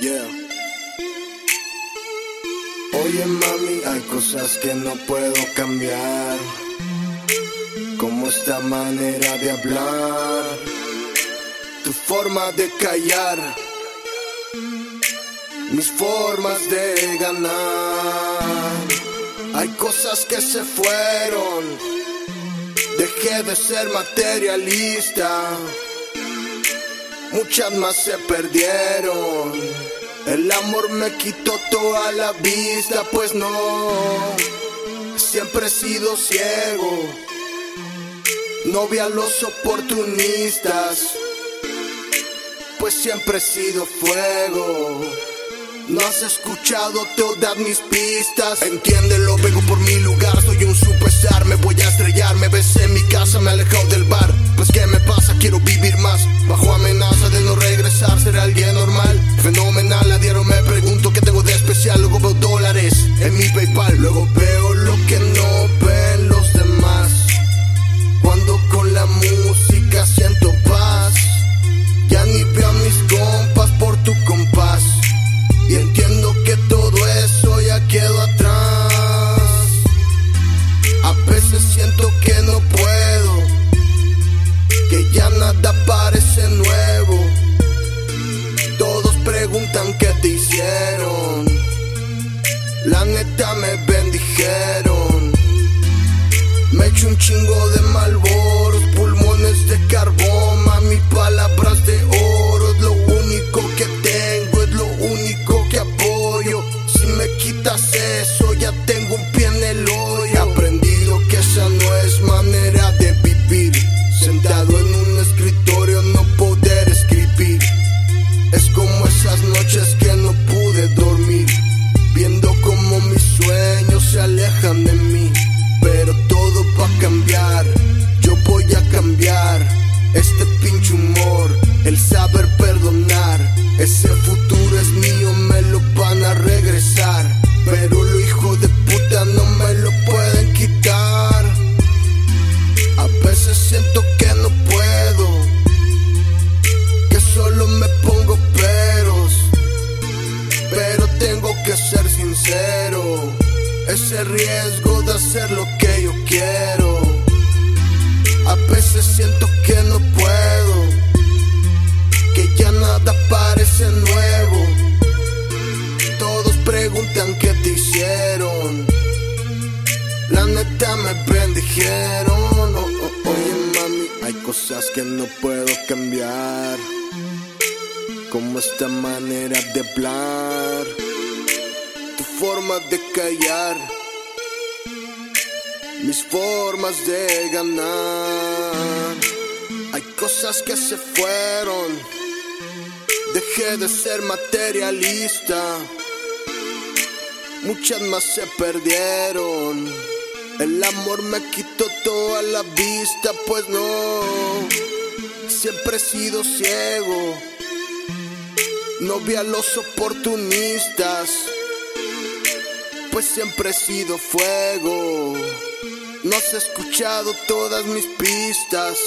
Yeah. Oye mami, hay cosas que no puedo cambiar. Como esta manera de hablar, tu forma de callar, mis formas de ganar. Hay cosas que se fueron dejé de ser materialista. Muchas más se perdieron. El amor me quitó toda la vista, pues no. Siempre he sido ciego. No vi a los oportunistas, pues siempre he sido fuego. No has escuchado todas mis pistas. Entiéndelo, vengo por mi veces siento que no puedo, que ya nada parece nuevo. Todos preguntan qué te hicieron. La neta me bendijeron. Me echo un chingo de malboros, pulmones de carbón, mami, palabras de oro. El saber perdonar. Ese futuro es mío, me lo van a regresar. Pero lo hijo de puta no me lo pueden quitar. A veces siento que no puedo que solo me pongo peros, pero tengo que ser sincero. Ese riesgo de hacer lo que yo quiero, a veces siento que cosas que no puedo cambiar. Como esta manera de hablar, tu forma de callar, mis formas de ganar. Hay cosas que se fueron, dejé de ser materialista. Muchas más se perdieron. El amor me quitó toda la vista, pues no. Siempre he sido ciego. No vi a los oportunistas, pues siempre he sido fuego. No has escuchado todas mis pistas.